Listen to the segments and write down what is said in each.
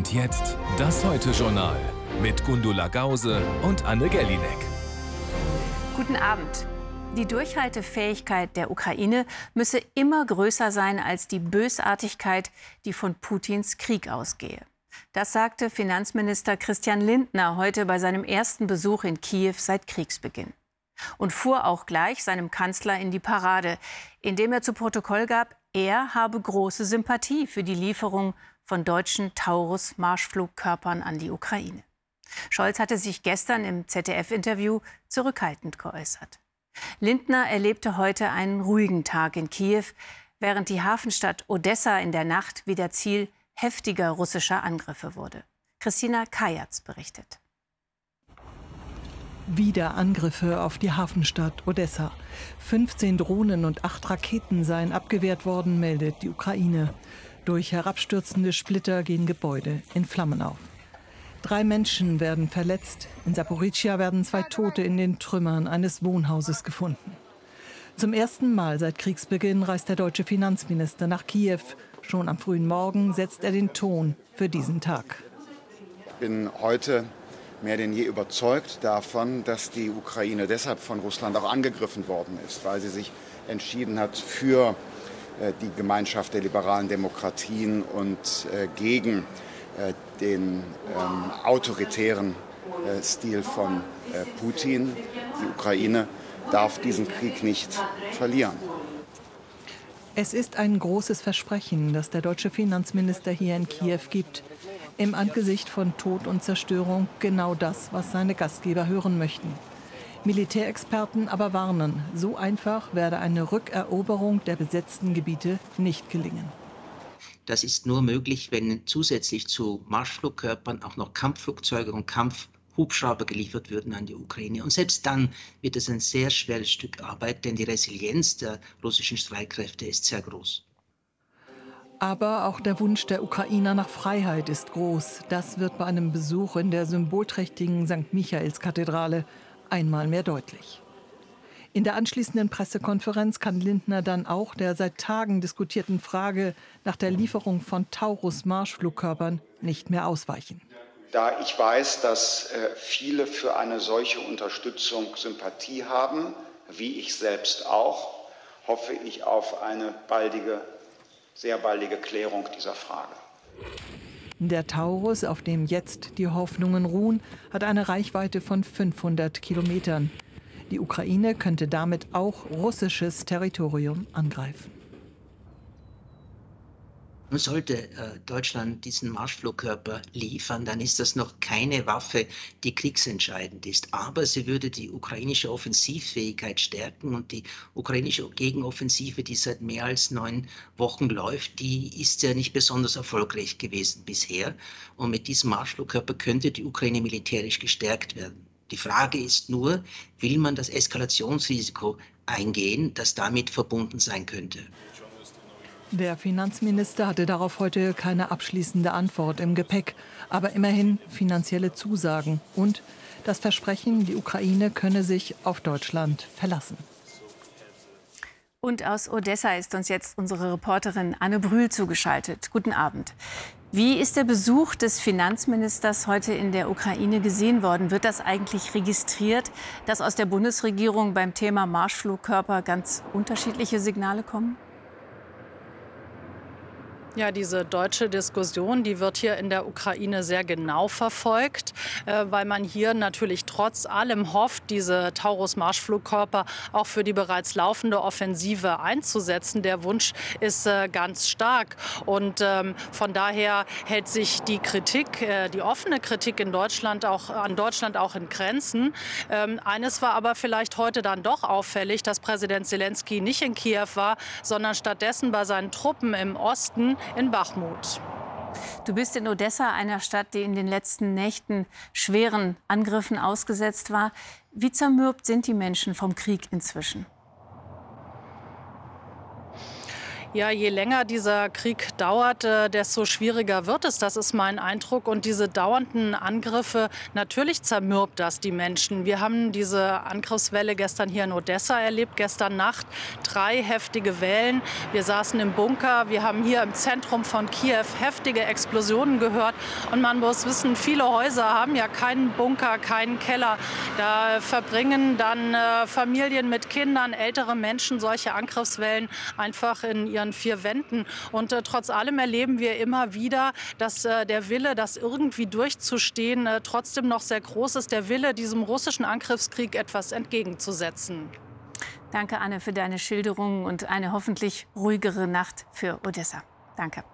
Und jetzt das Heute-Journal mit Gundula Gause und Anne Gellinek. Guten Abend. Die Durchhaltefähigkeit der Ukraine müsse immer größer sein als die Bösartigkeit, die von Putins Krieg ausgehe. Das sagte Finanzminister Christian Lindner heute bei seinem ersten Besuch in Kiew seit Kriegsbeginn. Und fuhr auch gleich seinem Kanzler in die Parade, indem er zu Protokoll gab, er habe große Sympathie für die Lieferung von deutschen Taurus-Marschflugkörpern an die Ukraine. Scholz hatte sich gestern im ZDF-Interview zurückhaltend geäußert. Lindner erlebte heute einen ruhigen Tag in Kiew, während die Hafenstadt Odessa in der Nacht wieder Ziel heftiger russischer Angriffe wurde. Christina Kajatz berichtet. Wieder Angriffe auf die Hafenstadt Odessa. 15 Drohnen und acht Raketen seien abgewehrt worden, meldet die Ukraine. Durch herabstürzende Splitter gehen Gebäude in Flammen auf. Drei Menschen werden verletzt. In Saporischia werden zwei Tote in den Trümmern eines Wohnhauses gefunden. Zum ersten Mal seit Kriegsbeginn reist der deutsche Finanzminister nach Kiew. Schon am frühen Morgen setzt er den Ton für diesen Tag. Ich bin heute mehr denn je überzeugt davon, dass die Ukraine deshalb von Russland auch angegriffen worden ist, weil sie sich entschieden hat für die Gemeinschaft der liberalen Demokratien und äh, gegen äh, den ähm, autoritären Stil von Putin. Die Ukraine darf diesen Krieg nicht verlieren. Es ist ein großes Versprechen, das der deutsche Finanzminister hier in Kiew gibt. Im Angesicht von Tod und Zerstörung genau das, was seine Gastgeber hören möchten. Militärexperten aber warnen, so einfach werde eine Rückeroberung der besetzten Gebiete nicht gelingen. Das ist nur möglich, wenn zusätzlich zu Marschflugkörpern auch noch Kampfflugzeuge und Kampfhubschrauber geliefert würden an die Ukraine. Und selbst dann wird es ein sehr schweres Stück Arbeit, denn die Resilienz der russischen Streitkräfte ist sehr groß. Aber auch der Wunsch der Ukrainer nach Freiheit ist groß. Das wird bei einem Besuch in der symbolträchtigen St. Michaelskathedrale einmal mehr deutlich. In der anschließenden Pressekonferenz kann Lindner dann auch der seit Tagen diskutierten Frage nach der Lieferung von Taurus-Marschflugkörpern nicht mehr ausweichen. Da ich weiß, dass äh, viele für eine solche Unterstützung Sympathie haben, wie ich selbst auch, hoffe ich auf eine baldige, sehr baldige Klärung dieser Frage. Der Taurus, auf dem jetzt die Hoffnungen ruhen, hat eine Reichweite von 500 Kilometern. Die Ukraine könnte damit auch russisches Territorium angreifen. Sollte äh, Deutschland diesen Marschflugkörper liefern, dann ist das noch keine Waffe, die kriegsentscheidend ist. Aber sie würde die ukrainische Offensivfähigkeit stärken und die ukrainische Gegenoffensive, die seit mehr als neun Wochen läuft, die ist ja nicht besonders erfolgreich gewesen bisher. Und mit diesem Marschflugkörper könnte die Ukraine militärisch gestärkt werden. Die Frage ist nur, will man das Eskalationsrisiko eingehen, das damit verbunden sein könnte? Der Finanzminister hatte darauf heute keine abschließende Antwort im Gepäck, aber immerhin finanzielle Zusagen und das Versprechen, die Ukraine könne sich auf Deutschland verlassen. Und aus Odessa ist uns jetzt unsere Reporterin Anne Brühl zugeschaltet. Guten Abend. Wie ist der Besuch des Finanzministers heute in der Ukraine gesehen worden? Wird das eigentlich registriert, dass aus der Bundesregierung beim Thema Marschflugkörper ganz unterschiedliche Signale kommen? Ja, diese deutsche Diskussion, die wird hier in der Ukraine sehr genau verfolgt, äh, weil man hier natürlich trotz allem hofft, diese Taurus-Marschflugkörper auch für die bereits laufende Offensive einzusetzen. Der Wunsch ist äh, ganz stark und ähm, von daher hält sich die Kritik, äh, die offene Kritik in Deutschland auch an Deutschland auch in Grenzen. Ähm, eines war aber vielleicht heute dann doch auffällig, dass Präsident Zelensky nicht in Kiew war, sondern stattdessen bei seinen Truppen im Osten in Bachmut. Du bist in Odessa, einer Stadt, die in den letzten Nächten schweren Angriffen ausgesetzt war. Wie zermürbt sind die Menschen vom Krieg inzwischen? Ja, je länger dieser Krieg dauert, äh, desto schwieriger wird es. Das ist mein Eindruck. Und diese dauernden Angriffe, natürlich zermürbt das die Menschen. Wir haben diese Angriffswelle gestern hier in Odessa erlebt, gestern Nacht. Drei heftige Wellen. Wir saßen im Bunker. Wir haben hier im Zentrum von Kiew heftige Explosionen gehört. Und man muss wissen, viele Häuser haben ja keinen Bunker, keinen Keller. Da verbringen dann äh, Familien mit Kindern, ältere Menschen solche Angriffswellen einfach in ihren ihren vier Wänden. Und äh, trotz allem erleben wir immer wieder, dass äh, der Wille, das irgendwie durchzustehen, äh, trotzdem noch sehr groß ist. Der Wille, diesem russischen Angriffskrieg etwas entgegenzusetzen. Danke, Anne, für deine Schilderung und eine hoffentlich ruhigere Nacht für Odessa. Danke.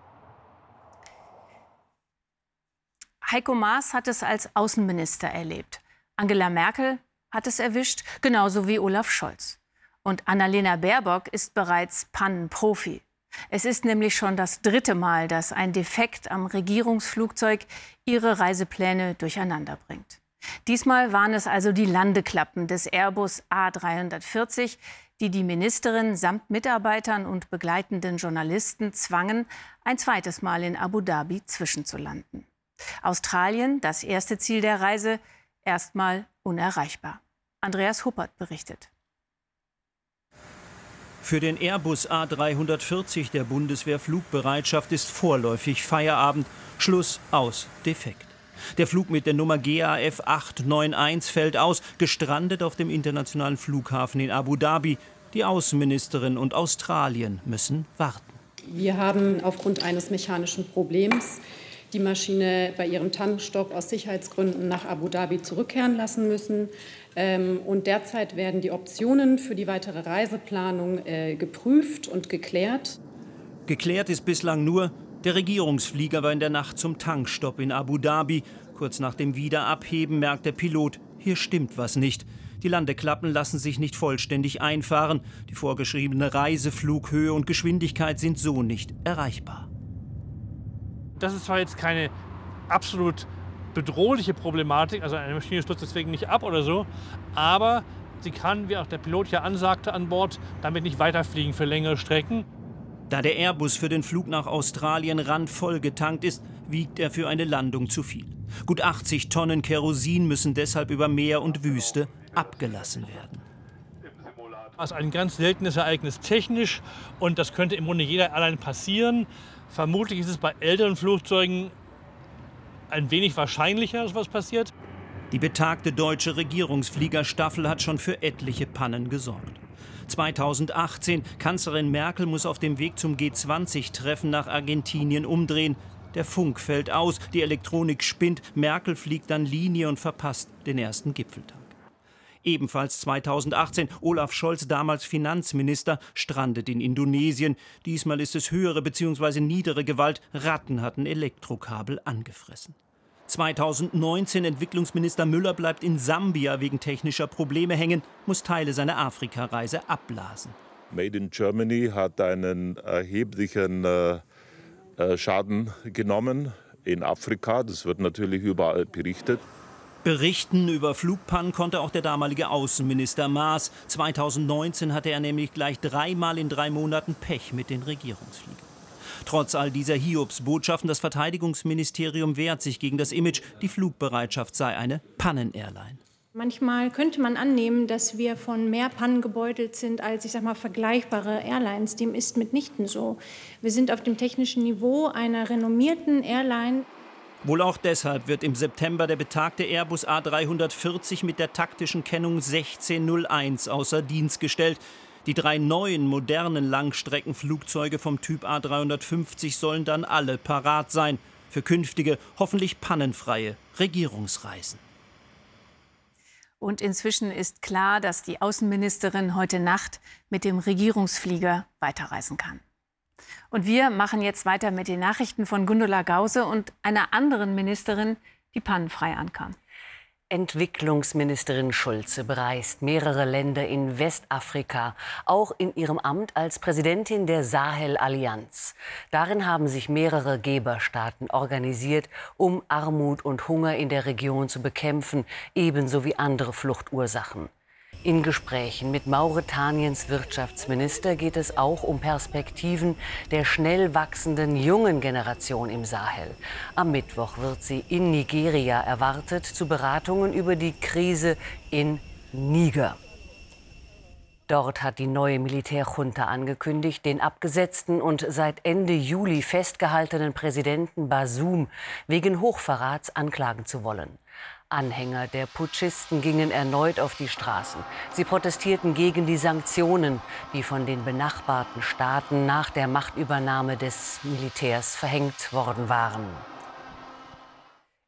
Heiko Maas hat es als Außenminister erlebt. Angela Merkel hat es erwischt, genauso wie Olaf Scholz. Und Annalena Baerbock ist bereits Pannenprofi. Es ist nämlich schon das dritte Mal, dass ein Defekt am Regierungsflugzeug ihre Reisepläne durcheinander bringt. Diesmal waren es also die Landeklappen des Airbus A340, die die Ministerin samt Mitarbeitern und begleitenden Journalisten zwangen, ein zweites Mal in Abu Dhabi zwischenzulanden. Australien, das erste Ziel der Reise, erstmal unerreichbar. Andreas Huppert berichtet. Für den Airbus A340 der Bundeswehr Flugbereitschaft ist vorläufig Feierabend. Schluss aus Defekt. Der Flug mit der Nummer GAF 891 fällt aus, gestrandet auf dem internationalen Flughafen in Abu Dhabi. Die Außenministerin und Australien müssen warten. Wir haben aufgrund eines mechanischen Problems die Maschine bei ihrem Tankstopp aus Sicherheitsgründen nach Abu Dhabi zurückkehren lassen müssen. Ähm, und derzeit werden die Optionen für die weitere Reiseplanung äh, geprüft und geklärt. Geklärt ist bislang nur, der Regierungsflieger war in der Nacht zum Tankstopp in Abu Dhabi. Kurz nach dem Wiederabheben merkt der Pilot, hier stimmt was nicht. Die Landeklappen lassen sich nicht vollständig einfahren. Die vorgeschriebene Reiseflughöhe und Geschwindigkeit sind so nicht erreichbar. Das ist zwar jetzt keine absolut bedrohliche Problematik, also eine Maschine stürzt deswegen nicht ab oder so, aber sie kann, wie auch der Pilot ja ansagte an Bord, damit nicht weiterfliegen für längere Strecken. Da der Airbus für den Flug nach Australien randvoll getankt ist, wiegt er für eine Landung zu viel. Gut 80 Tonnen Kerosin müssen deshalb über Meer und Wüste abgelassen werden. Das ist ein ganz seltenes Ereignis technisch und das könnte im Grunde jeder allein passieren. Vermutlich ist es bei älteren Flugzeugen ein wenig wahrscheinlicher, dass was passiert. Die betagte deutsche Regierungsfliegerstaffel hat schon für etliche Pannen gesorgt. 2018, Kanzlerin Merkel muss auf dem Weg zum G20-Treffen nach Argentinien umdrehen. Der Funk fällt aus, die Elektronik spinnt, Merkel fliegt dann Linie und verpasst den ersten Gipfeltag. Ebenfalls 2018 Olaf Scholz, damals Finanzminister, strandet in Indonesien. Diesmal ist es höhere bzw. niedere Gewalt. Ratten hatten Elektrokabel angefressen. 2019 Entwicklungsminister Müller bleibt in Sambia wegen technischer Probleme hängen, muss Teile seiner Afrikareise abblasen. Made in Germany hat einen erheblichen äh, äh Schaden genommen in Afrika. Das wird natürlich überall berichtet. Berichten über Flugpannen konnte auch der damalige Außenminister Maas. 2019 hatte er nämlich gleich dreimal in drei Monaten Pech mit den Regierungsfliegern. Trotz all dieser Hiobs-Botschaften, das Verteidigungsministerium wehrt sich gegen das Image, die Flugbereitschaft sei eine Pannen-Airline. Manchmal könnte man annehmen, dass wir von mehr Pannen gebeutelt sind als, ich sag mal, vergleichbare Airlines. Dem ist mitnichten so. Wir sind auf dem technischen Niveau einer renommierten Airline. Wohl auch deshalb wird im September der betagte Airbus A340 mit der taktischen Kennung 1601 außer Dienst gestellt. Die drei neuen modernen Langstreckenflugzeuge vom Typ A350 sollen dann alle parat sein für künftige, hoffentlich pannenfreie Regierungsreisen. Und inzwischen ist klar, dass die Außenministerin heute Nacht mit dem Regierungsflieger weiterreisen kann. Und wir machen jetzt weiter mit den Nachrichten von Gundula Gause und einer anderen Ministerin, die pannenfrei ankam. Entwicklungsministerin Schulze bereist mehrere Länder in Westafrika, auch in ihrem Amt als Präsidentin der Sahel-Allianz. Darin haben sich mehrere Geberstaaten organisiert, um Armut und Hunger in der Region zu bekämpfen, ebenso wie andere Fluchtursachen. In Gesprächen mit Mauretaniens Wirtschaftsminister geht es auch um Perspektiven der schnell wachsenden jungen Generation im Sahel. Am Mittwoch wird sie in Nigeria erwartet zu Beratungen über die Krise in Niger. Dort hat die neue Militärjunta angekündigt, den abgesetzten und seit Ende Juli festgehaltenen Präsidenten Basum wegen Hochverrats anklagen zu wollen. Anhänger der Putschisten gingen erneut auf die Straßen. Sie protestierten gegen die Sanktionen, die von den benachbarten Staaten nach der Machtübernahme des Militärs verhängt worden waren.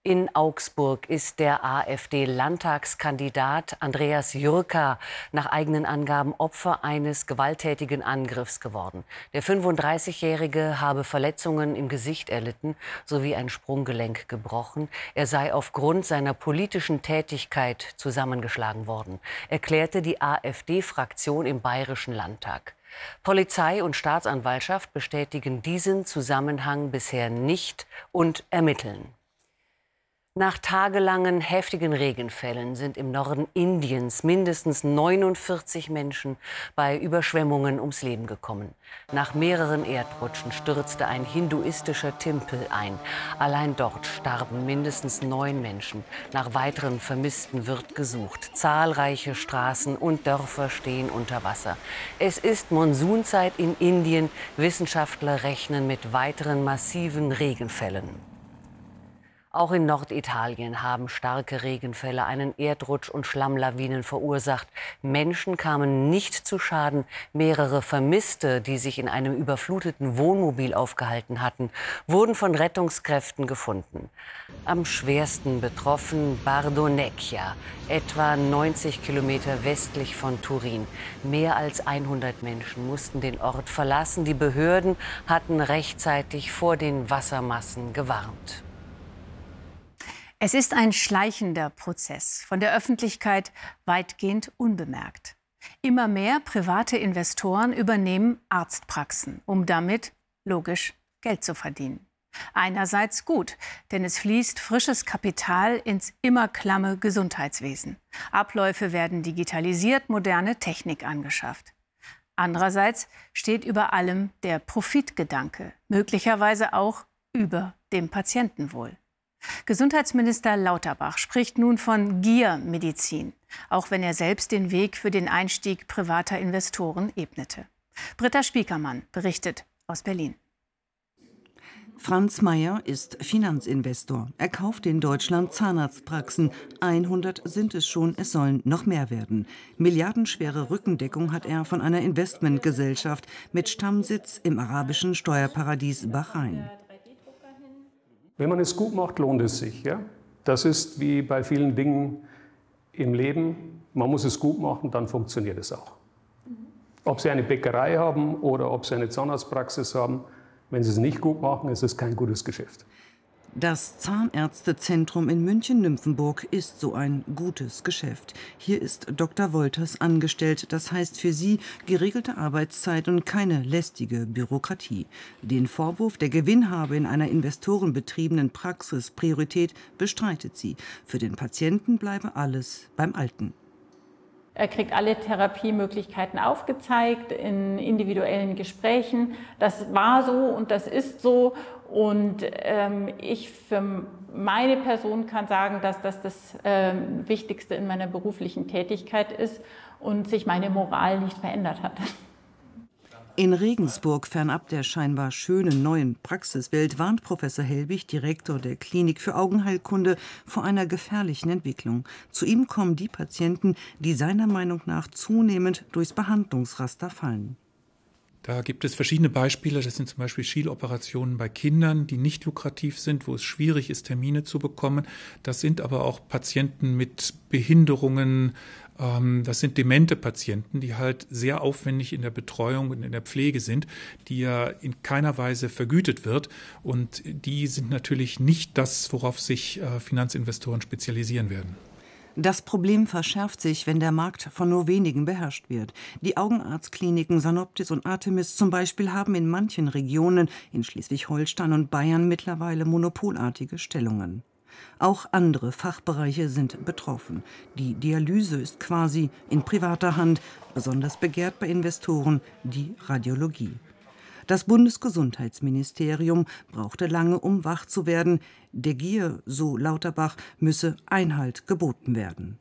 In Augsburg ist der AfD-Landtagskandidat Andreas Jürka nach eigenen Angaben Opfer eines gewalttätigen Angriffs geworden. Der 35-Jährige habe Verletzungen im Gesicht erlitten sowie ein Sprunggelenk gebrochen. Er sei aufgrund seiner politischen Tätigkeit zusammengeschlagen worden, erklärte die AfD-Fraktion im Bayerischen Landtag. Polizei und Staatsanwaltschaft bestätigen diesen Zusammenhang bisher nicht und ermitteln. Nach tagelangen heftigen Regenfällen sind im Norden Indiens mindestens 49 Menschen bei Überschwemmungen ums Leben gekommen. Nach mehreren Erdrutschen stürzte ein hinduistischer Tempel ein. Allein dort starben mindestens neun Menschen. Nach weiteren Vermissten wird gesucht. Zahlreiche Straßen und Dörfer stehen unter Wasser. Es ist Monsunzeit in Indien. Wissenschaftler rechnen mit weiteren massiven Regenfällen. Auch in Norditalien haben starke Regenfälle einen Erdrutsch und Schlammlawinen verursacht. Menschen kamen nicht zu Schaden. Mehrere Vermisste, die sich in einem überfluteten Wohnmobil aufgehalten hatten, wurden von Rettungskräften gefunden. Am schwersten betroffen Bardonecchia, etwa 90 Kilometer westlich von Turin. Mehr als 100 Menschen mussten den Ort verlassen. Die Behörden hatten rechtzeitig vor den Wassermassen gewarnt. Es ist ein schleichender Prozess, von der Öffentlichkeit weitgehend unbemerkt. Immer mehr private Investoren übernehmen Arztpraxen, um damit, logisch, Geld zu verdienen. Einerseits gut, denn es fließt frisches Kapital ins immer klamme Gesundheitswesen. Abläufe werden digitalisiert, moderne Technik angeschafft. Andererseits steht über allem der Profitgedanke, möglicherweise auch über dem Patientenwohl. Gesundheitsminister Lauterbach spricht nun von Giermedizin, auch wenn er selbst den Weg für den Einstieg privater Investoren ebnete. Britta Spiekermann berichtet aus Berlin. Franz Mayer ist Finanzinvestor. Er kauft in Deutschland Zahnarztpraxen. 100 sind es schon, es sollen noch mehr werden. Milliardenschwere Rückendeckung hat er von einer Investmentgesellschaft mit Stammsitz im arabischen Steuerparadies Bahrain. Wenn man es gut macht, lohnt es sich. Ja? Das ist wie bei vielen Dingen im Leben. Man muss es gut machen, dann funktioniert es auch. Ob Sie eine Bäckerei haben oder ob Sie eine Zahnarztpraxis haben, wenn Sie es nicht gut machen, ist es kein gutes Geschäft. Das Zahnärztezentrum in München-Nymphenburg ist so ein gutes Geschäft. Hier ist Dr. Wolters angestellt. Das heißt für sie geregelte Arbeitszeit und keine lästige Bürokratie. Den Vorwurf, der Gewinn habe in einer investorenbetriebenen Praxis Priorität, bestreitet sie. Für den Patienten bleibe alles beim Alten. Er kriegt alle Therapiemöglichkeiten aufgezeigt in individuellen Gesprächen. Das war so und das ist so. Und ähm, ich für meine Person kann sagen, dass das das ähm, Wichtigste in meiner beruflichen Tätigkeit ist und sich meine Moral nicht verändert hat. In Regensburg, fernab der scheinbar schönen neuen Praxiswelt, warnt Professor Helbig, Direktor der Klinik für Augenheilkunde, vor einer gefährlichen Entwicklung. Zu ihm kommen die Patienten, die seiner Meinung nach zunehmend durchs Behandlungsraster fallen. Da gibt es verschiedene Beispiele. Das sind zum Beispiel Schieloperationen bei Kindern, die nicht lukrativ sind, wo es schwierig ist, Termine zu bekommen. Das sind aber auch Patienten mit Behinderungen. Ähm, das sind demente Patienten, die halt sehr aufwendig in der Betreuung und in der Pflege sind, die ja in keiner Weise vergütet wird. Und die sind natürlich nicht das, worauf sich äh, Finanzinvestoren spezialisieren werden. Das Problem verschärft sich, wenn der Markt von nur wenigen beherrscht wird. Die Augenarztkliniken Sanoptis und Artemis zum Beispiel haben in manchen Regionen in Schleswig-Holstein und Bayern mittlerweile monopolartige Stellungen. Auch andere Fachbereiche sind betroffen. Die Dialyse ist quasi in privater Hand, besonders begehrt bei Investoren die Radiologie. Das Bundesgesundheitsministerium brauchte lange, um wach zu werden. Der Gier, so Lauterbach, müsse Einhalt geboten werden.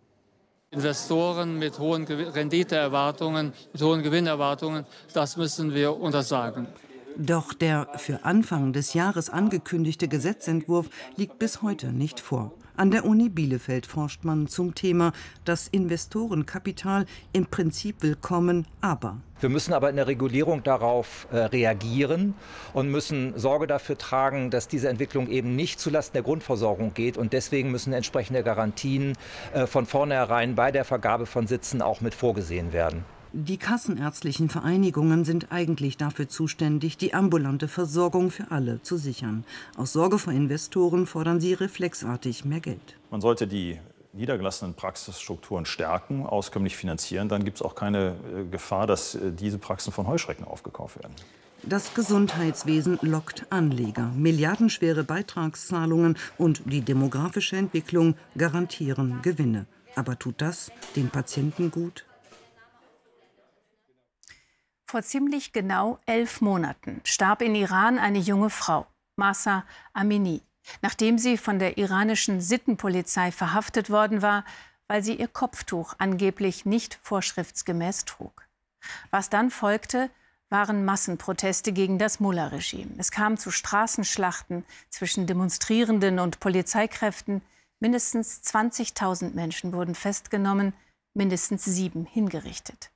Investoren mit hohen Renditeerwartungen, mit hohen Gewinnerwartungen, das müssen wir untersagen. Doch der für Anfang des Jahres angekündigte Gesetzentwurf liegt bis heute nicht vor. An der Uni Bielefeld forscht man zum Thema das Investorenkapital im Prinzip willkommen, aber wir müssen aber in der Regulierung darauf äh, reagieren und müssen Sorge dafür tragen, dass diese Entwicklung eben nicht zulasten der Grundversorgung geht. Und deswegen müssen entsprechende Garantien äh, von vornherein bei der Vergabe von Sitzen auch mit vorgesehen werden. Die kassenärztlichen Vereinigungen sind eigentlich dafür zuständig, die ambulante Versorgung für alle zu sichern. Aus Sorge vor Investoren fordern sie reflexartig mehr Geld. Man sollte die niedergelassenen Praxisstrukturen stärken, auskömmlich finanzieren. Dann gibt es auch keine äh, Gefahr, dass äh, diese Praxen von Heuschrecken aufgekauft werden. Das Gesundheitswesen lockt Anleger. Milliardenschwere Beitragszahlungen und die demografische Entwicklung garantieren Gewinne. Aber tut das den Patienten gut? Vor ziemlich genau elf Monaten starb in Iran eine junge Frau, Masa Amini, nachdem sie von der iranischen Sittenpolizei verhaftet worden war, weil sie ihr Kopftuch angeblich nicht vorschriftsgemäß trug. Was dann folgte, waren Massenproteste gegen das Mullah-Regime. Es kam zu Straßenschlachten zwischen Demonstrierenden und Polizeikräften. Mindestens 20.000 Menschen wurden festgenommen, mindestens sieben hingerichtet.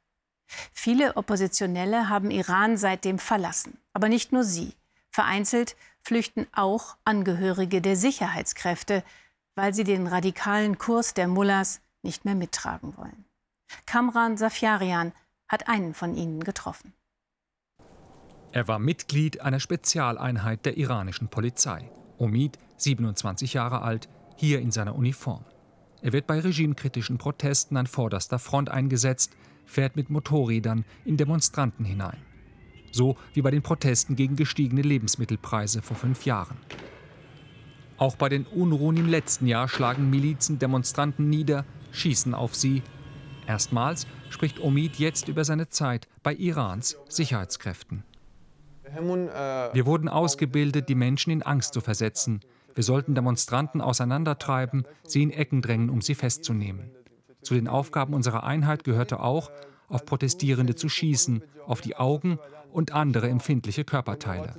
Viele Oppositionelle haben Iran seitdem verlassen. Aber nicht nur sie. Vereinzelt flüchten auch Angehörige der Sicherheitskräfte, weil sie den radikalen Kurs der Mullahs nicht mehr mittragen wollen. Kamran Safiarian hat einen von ihnen getroffen. Er war Mitglied einer Spezialeinheit der iranischen Polizei. Omid, 27 Jahre alt, hier in seiner Uniform. Er wird bei regimekritischen Protesten an vorderster Front eingesetzt, fährt mit Motorrädern in Demonstranten hinein. So wie bei den Protesten gegen gestiegene Lebensmittelpreise vor fünf Jahren. Auch bei den Unruhen im letzten Jahr schlagen Milizen Demonstranten nieder, schießen auf sie. Erstmals spricht Omid jetzt über seine Zeit bei Irans Sicherheitskräften. Wir wurden ausgebildet, die Menschen in Angst zu versetzen. Wir sollten Demonstranten auseinandertreiben, sie in Ecken drängen, um sie festzunehmen. Zu den Aufgaben unserer Einheit gehörte auch, auf Protestierende zu schießen, auf die Augen und andere empfindliche Körperteile.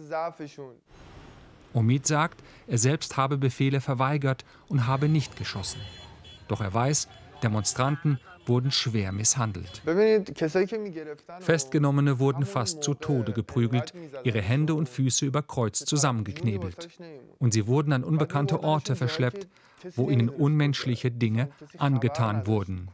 Omid sagt, er selbst habe Befehle verweigert und habe nicht geschossen. Doch er weiß, Demonstranten wurden schwer misshandelt. Festgenommene wurden fast zu Tode geprügelt, ihre Hände und Füße über Kreuz zusammengeknebelt. Und sie wurden an unbekannte Orte verschleppt, wo ihnen unmenschliche Dinge angetan wurden.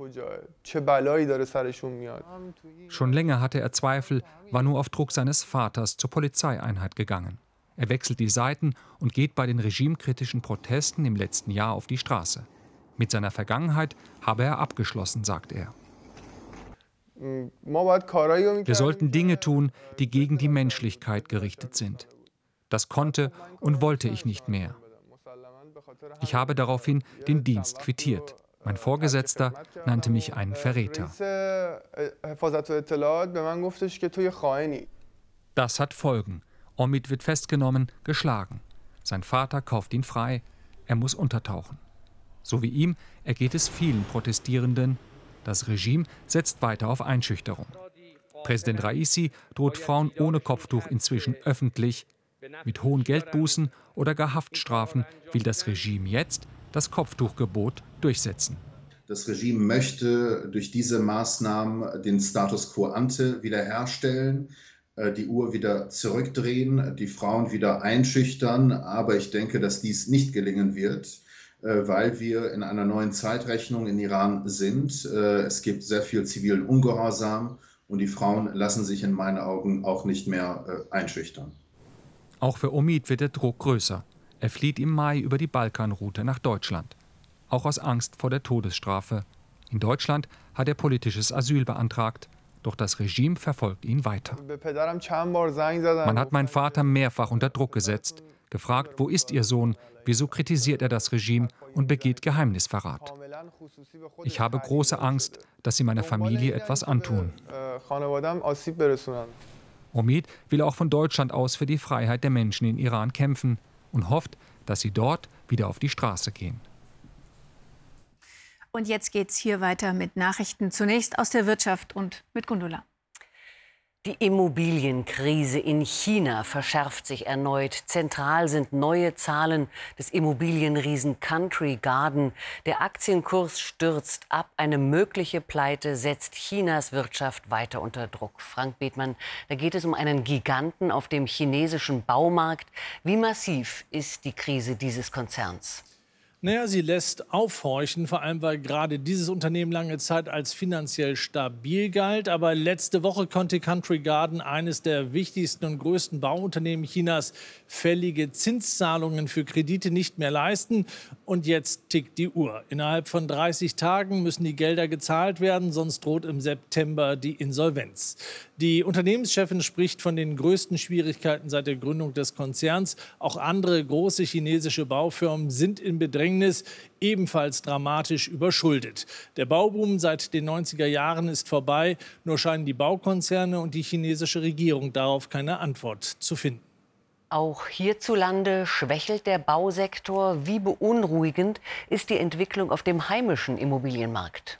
Schon länger hatte er Zweifel, war nur auf Druck seines Vaters zur Polizeieinheit gegangen. Er wechselt die Seiten und geht bei den regimekritischen Protesten im letzten Jahr auf die Straße. Mit seiner Vergangenheit habe er abgeschlossen, sagt er. Wir sollten Dinge tun, die gegen die Menschlichkeit gerichtet sind. Das konnte und wollte ich nicht mehr. Ich habe daraufhin den Dienst quittiert. Mein Vorgesetzter nannte mich einen Verräter. Das hat Folgen. Omid wird festgenommen, geschlagen. Sein Vater kauft ihn frei. Er muss untertauchen. So wie ihm ergeht es vielen Protestierenden. Das Regime setzt weiter auf Einschüchterung. Präsident Raisi droht Frauen ohne Kopftuch inzwischen öffentlich. Mit hohen Geldbußen oder gar Haftstrafen will das Regime jetzt das Kopftuchgebot durchsetzen. Das Regime möchte durch diese Maßnahmen den Status quo ante wiederherstellen, äh, die Uhr wieder zurückdrehen, die Frauen wieder einschüchtern. Aber ich denke, dass dies nicht gelingen wird. Äh, weil wir in einer neuen Zeitrechnung in Iran sind. Äh, es gibt sehr viel zivilen Ungehorsam und die Frauen lassen sich in meinen Augen auch nicht mehr einschüchtern. Auch für Omid wird der Druck größer. Er flieht im Mai über die Balkanroute nach Deutschland. Auch aus Angst vor der Todesstrafe. In Deutschland hat er politisches Asyl beantragt. Doch das Regime verfolgt ihn weiter. Man hat meinen Vater mehrfach unter Druck gesetzt, gefragt, wo ist Ihr Sohn, Wieso kritisiert er das Regime und begeht Geheimnisverrat? Ich habe große Angst, dass sie meiner Familie etwas antun. Omid will auch von Deutschland aus für die Freiheit der Menschen in Iran kämpfen und hofft, dass sie dort wieder auf die Straße gehen. Und jetzt geht's hier weiter mit Nachrichten. Zunächst aus der Wirtschaft und mit Gundula. Die Immobilienkrise in China verschärft sich erneut. Zentral sind neue Zahlen des Immobilienriesen Country Garden. Der Aktienkurs stürzt ab. Eine mögliche Pleite setzt Chinas Wirtschaft weiter unter Druck. Frank Bethmann, da geht es um einen Giganten auf dem chinesischen Baumarkt. Wie massiv ist die Krise dieses Konzerns? Naja, sie lässt aufhorchen, vor allem weil gerade dieses Unternehmen lange Zeit als finanziell stabil galt. Aber letzte Woche konnte Country Garden, eines der wichtigsten und größten Bauunternehmen Chinas, fällige Zinszahlungen für Kredite nicht mehr leisten. Und jetzt tickt die Uhr. Innerhalb von 30 Tagen müssen die Gelder gezahlt werden, sonst droht im September die Insolvenz. Die Unternehmenschefin spricht von den größten Schwierigkeiten seit der Gründung des Konzerns. Auch andere große chinesische Baufirmen sind in Bedrängnis, ebenfalls dramatisch überschuldet. Der Bauboom seit den 90er Jahren ist vorbei, nur scheinen die Baukonzerne und die chinesische Regierung darauf keine Antwort zu finden. Auch hierzulande schwächelt der Bausektor. Wie beunruhigend ist die Entwicklung auf dem heimischen Immobilienmarkt?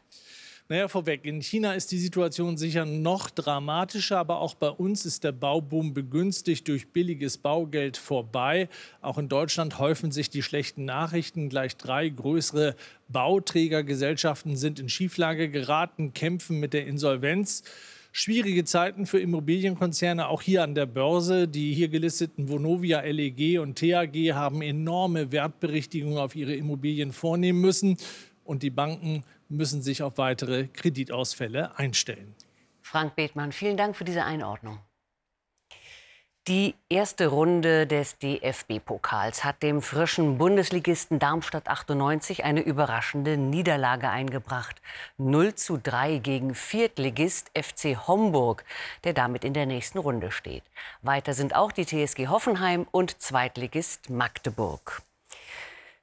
Naja, vorweg, in China ist die Situation sicher noch dramatischer, aber auch bei uns ist der Bauboom begünstigt durch billiges Baugeld vorbei. Auch in Deutschland häufen sich die schlechten Nachrichten. Gleich drei größere Bauträgergesellschaften sind in Schieflage geraten, kämpfen mit der Insolvenz. Schwierige Zeiten für Immobilienkonzerne, auch hier an der Börse. Die hier gelisteten Vonovia, LEG und TAG haben enorme Wertberichtigungen auf ihre Immobilien vornehmen müssen. Und die Banken müssen sich auf weitere Kreditausfälle einstellen. Frank Bethmann, vielen Dank für diese Einordnung. Die erste Runde des DFB-Pokals hat dem frischen Bundesligisten Darmstadt 98 eine überraschende Niederlage eingebracht. 0 zu 3 gegen Viertligist FC Homburg, der damit in der nächsten Runde steht. Weiter sind auch die TSG Hoffenheim und Zweitligist Magdeburg.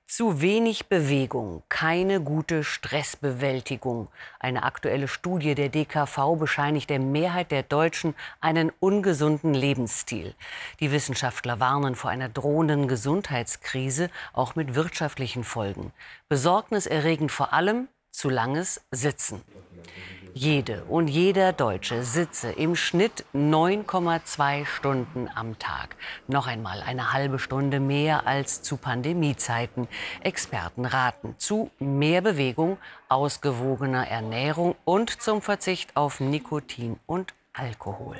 Zu wenig Bewegung, keine gute Stressbewältigung. Eine aktuelle Studie der DKV bescheinigt der Mehrheit der Deutschen einen ungesunden Lebensstil. Die Wissenschaftler warnen vor einer drohenden Gesundheitskrise, auch mit wirtschaftlichen Folgen. Besorgniserregend vor allem zu langes Sitzen. Jede und jeder Deutsche sitze im Schnitt 9,2 Stunden am Tag. Noch einmal eine halbe Stunde mehr als zu Pandemiezeiten. Experten raten zu mehr Bewegung, ausgewogener Ernährung und zum Verzicht auf Nikotin und Alkohol.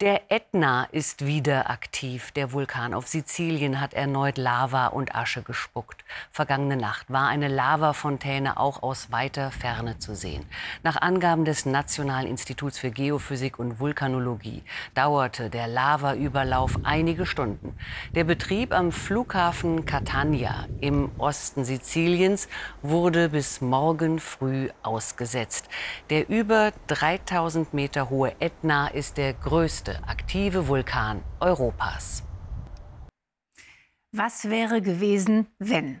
Der Ätna ist wieder aktiv. Der Vulkan auf Sizilien hat erneut Lava und Asche gespuckt. Vergangene Nacht war eine Lavafontäne auch aus weiter Ferne zu sehen. Nach Angaben des Nationalen Instituts für Geophysik und Vulkanologie dauerte der Lavaüberlauf einige Stunden. Der Betrieb am Flughafen Catania im Osten Siziliens wurde bis morgen früh ausgesetzt. Der über 3000 Meter hohe Ätna ist der größte aktive Vulkan Europas. Was wäre gewesen, wenn?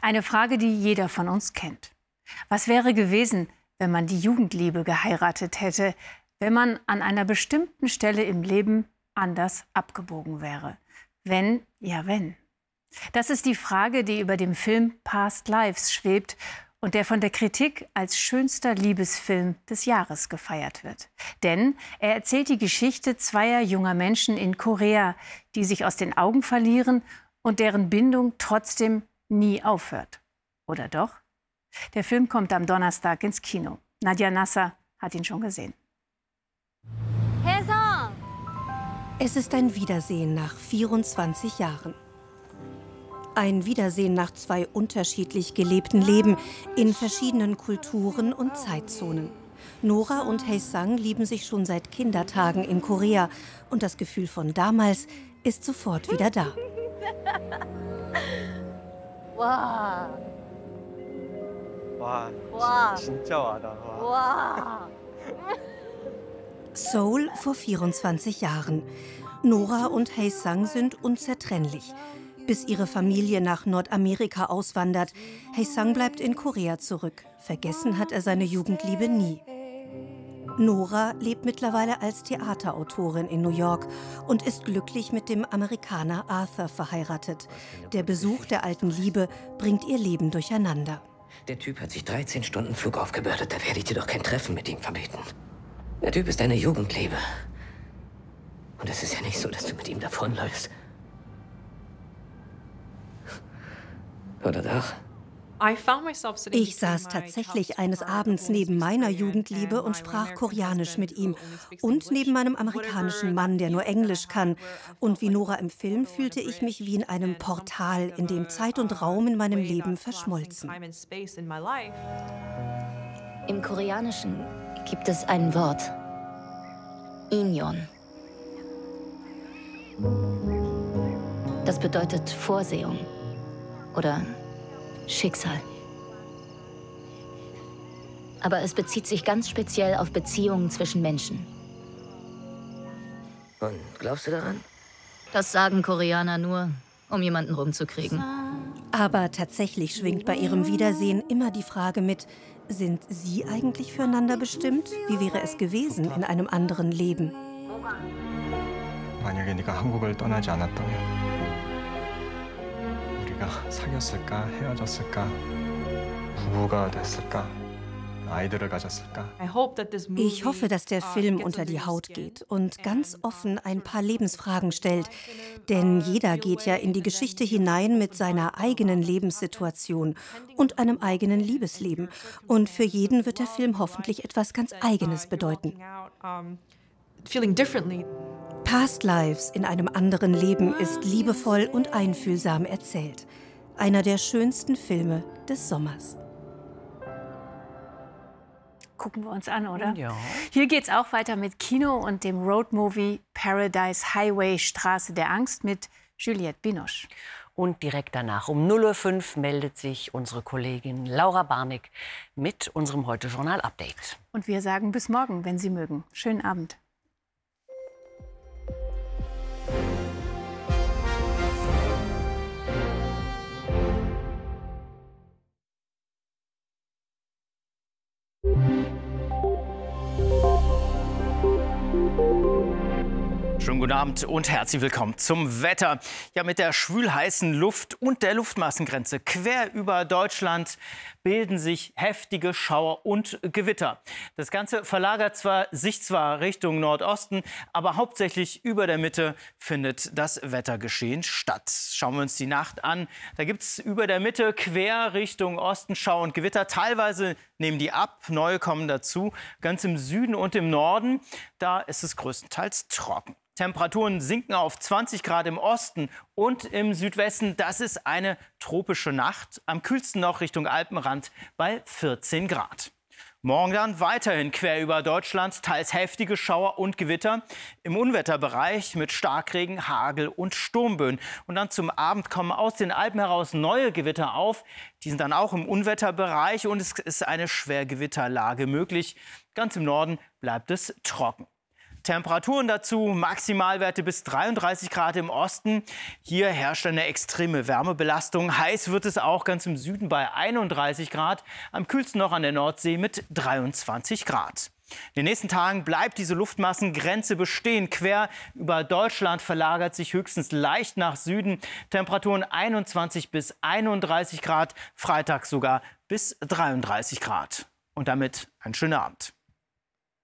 Eine Frage, die jeder von uns kennt. Was wäre gewesen, wenn man die Jugendliebe geheiratet hätte, wenn man an einer bestimmten Stelle im Leben anders abgebogen wäre? Wenn, ja, wenn. Das ist die Frage, die über dem Film Past Lives schwebt und der von der Kritik als schönster Liebesfilm des Jahres gefeiert wird. Denn er erzählt die Geschichte zweier junger Menschen in Korea, die sich aus den Augen verlieren und deren Bindung trotzdem nie aufhört. Oder doch? Der Film kommt am Donnerstag ins Kino. Nadja Nasser hat ihn schon gesehen. Es ist ein Wiedersehen nach 24 Jahren. Ein Wiedersehen nach zwei unterschiedlich gelebten Leben in verschiedenen Kulturen und Zeitzonen. Nora und Hae-sang lieben sich schon seit Kindertagen in Korea und das Gefühl von damals ist sofort wieder da. Wow. Seoul vor 24 Jahren. Nora und Hae-sang sind unzertrennlich. Bis ihre Familie nach Nordamerika auswandert. Hae-sang bleibt in Korea zurück. Vergessen hat er seine Jugendliebe nie. Nora lebt mittlerweile als Theaterautorin in New York und ist glücklich mit dem Amerikaner Arthur verheiratet. Der Besuch der alten Liebe bringt ihr Leben durcheinander. Der Typ hat sich 13 Stunden Flug aufgebürdet. Da werde ich dir doch kein Treffen mit ihm verbieten. Der Typ ist eine Jugendliebe. Und es ist ja nicht so, dass du mit ihm davonläufst. Oder doch? Ich saß tatsächlich eines Abends neben meiner Jugendliebe und sprach Koreanisch mit ihm und neben meinem amerikanischen Mann, der nur Englisch kann. Und wie Nora im Film fühlte ich mich wie in einem Portal, in dem Zeit und Raum in meinem Leben verschmolzen. Im Koreanischen gibt es ein Wort. Inyon. Das bedeutet Vorsehung oder Schicksal. Aber es bezieht sich ganz speziell auf Beziehungen zwischen Menschen. Und glaubst du daran? Das sagen Koreaner nur, um jemanden rumzukriegen. Aber tatsächlich schwingt bei ihrem Wiedersehen immer die Frage mit, sind sie eigentlich füreinander bestimmt? Wie wäre es gewesen in einem anderen Leben? 만약에 네가 한국을 떠나지 않았다면 우리가 사귀었을까 헤어졌을까 부부가 됐을까 아이들을 가졌을까 Ich hoffe, dass der Film unter die Haut geht und ganz offen ein paar Lebensfragen stellt. Denn jeder geht ja in die Geschichte hinein mit seiner eigenen Lebenssituation und einem eigenen Liebesleben. Und für jeden wird der Film hoffentlich etwas ganz Eigenes bedeuten. Past Lives in einem anderen Leben ist liebevoll und einfühlsam erzählt. Einer der schönsten Filme des Sommers. Gucken wir uns an, oder? Ja. Hier geht es auch weiter mit Kino und dem Roadmovie Paradise Highway Straße der Angst mit Juliette Binoche. Und direkt danach um 0.05 Uhr meldet sich unsere Kollegin Laura Barnick mit unserem Heute-Journal-Update. Und wir sagen bis morgen, wenn Sie mögen. Schönen Abend. Schönen guten Abend und herzlich willkommen zum Wetter. Ja, mit der schwülheißen Luft und der Luftmassengrenze quer über Deutschland bilden sich heftige Schauer und Gewitter. Das Ganze verlagert zwar, sich zwar Richtung Nordosten, aber hauptsächlich über der Mitte findet das Wettergeschehen statt. Schauen wir uns die Nacht an. Da gibt es über der Mitte quer Richtung Osten Schauer und Gewitter. Teilweise nehmen die ab, neue kommen dazu. Ganz im Süden und im Norden, da ist es größtenteils trocken. Temperaturen sinken auf 20 Grad im Osten und im Südwesten. Das ist eine tropische Nacht. Am kühlsten noch Richtung Alpenrand bei 14 Grad. Morgen dann weiterhin quer über Deutschland, teils heftige Schauer und Gewitter. Im Unwetterbereich mit Starkregen, Hagel und Sturmböen. Und dann zum Abend kommen aus den Alpen heraus neue Gewitter auf. Die sind dann auch im Unwetterbereich und es ist eine Schwergewitterlage möglich. Ganz im Norden bleibt es trocken. Temperaturen dazu, Maximalwerte bis 33 Grad im Osten. Hier herrscht eine extreme Wärmebelastung. Heiß wird es auch ganz im Süden bei 31 Grad. Am kühlsten noch an der Nordsee mit 23 Grad. In den nächsten Tagen bleibt diese Luftmassengrenze bestehen. Quer über Deutschland verlagert sich höchstens leicht nach Süden. Temperaturen 21 bis 31 Grad, Freitag sogar bis 33 Grad. Und damit einen schönen Abend.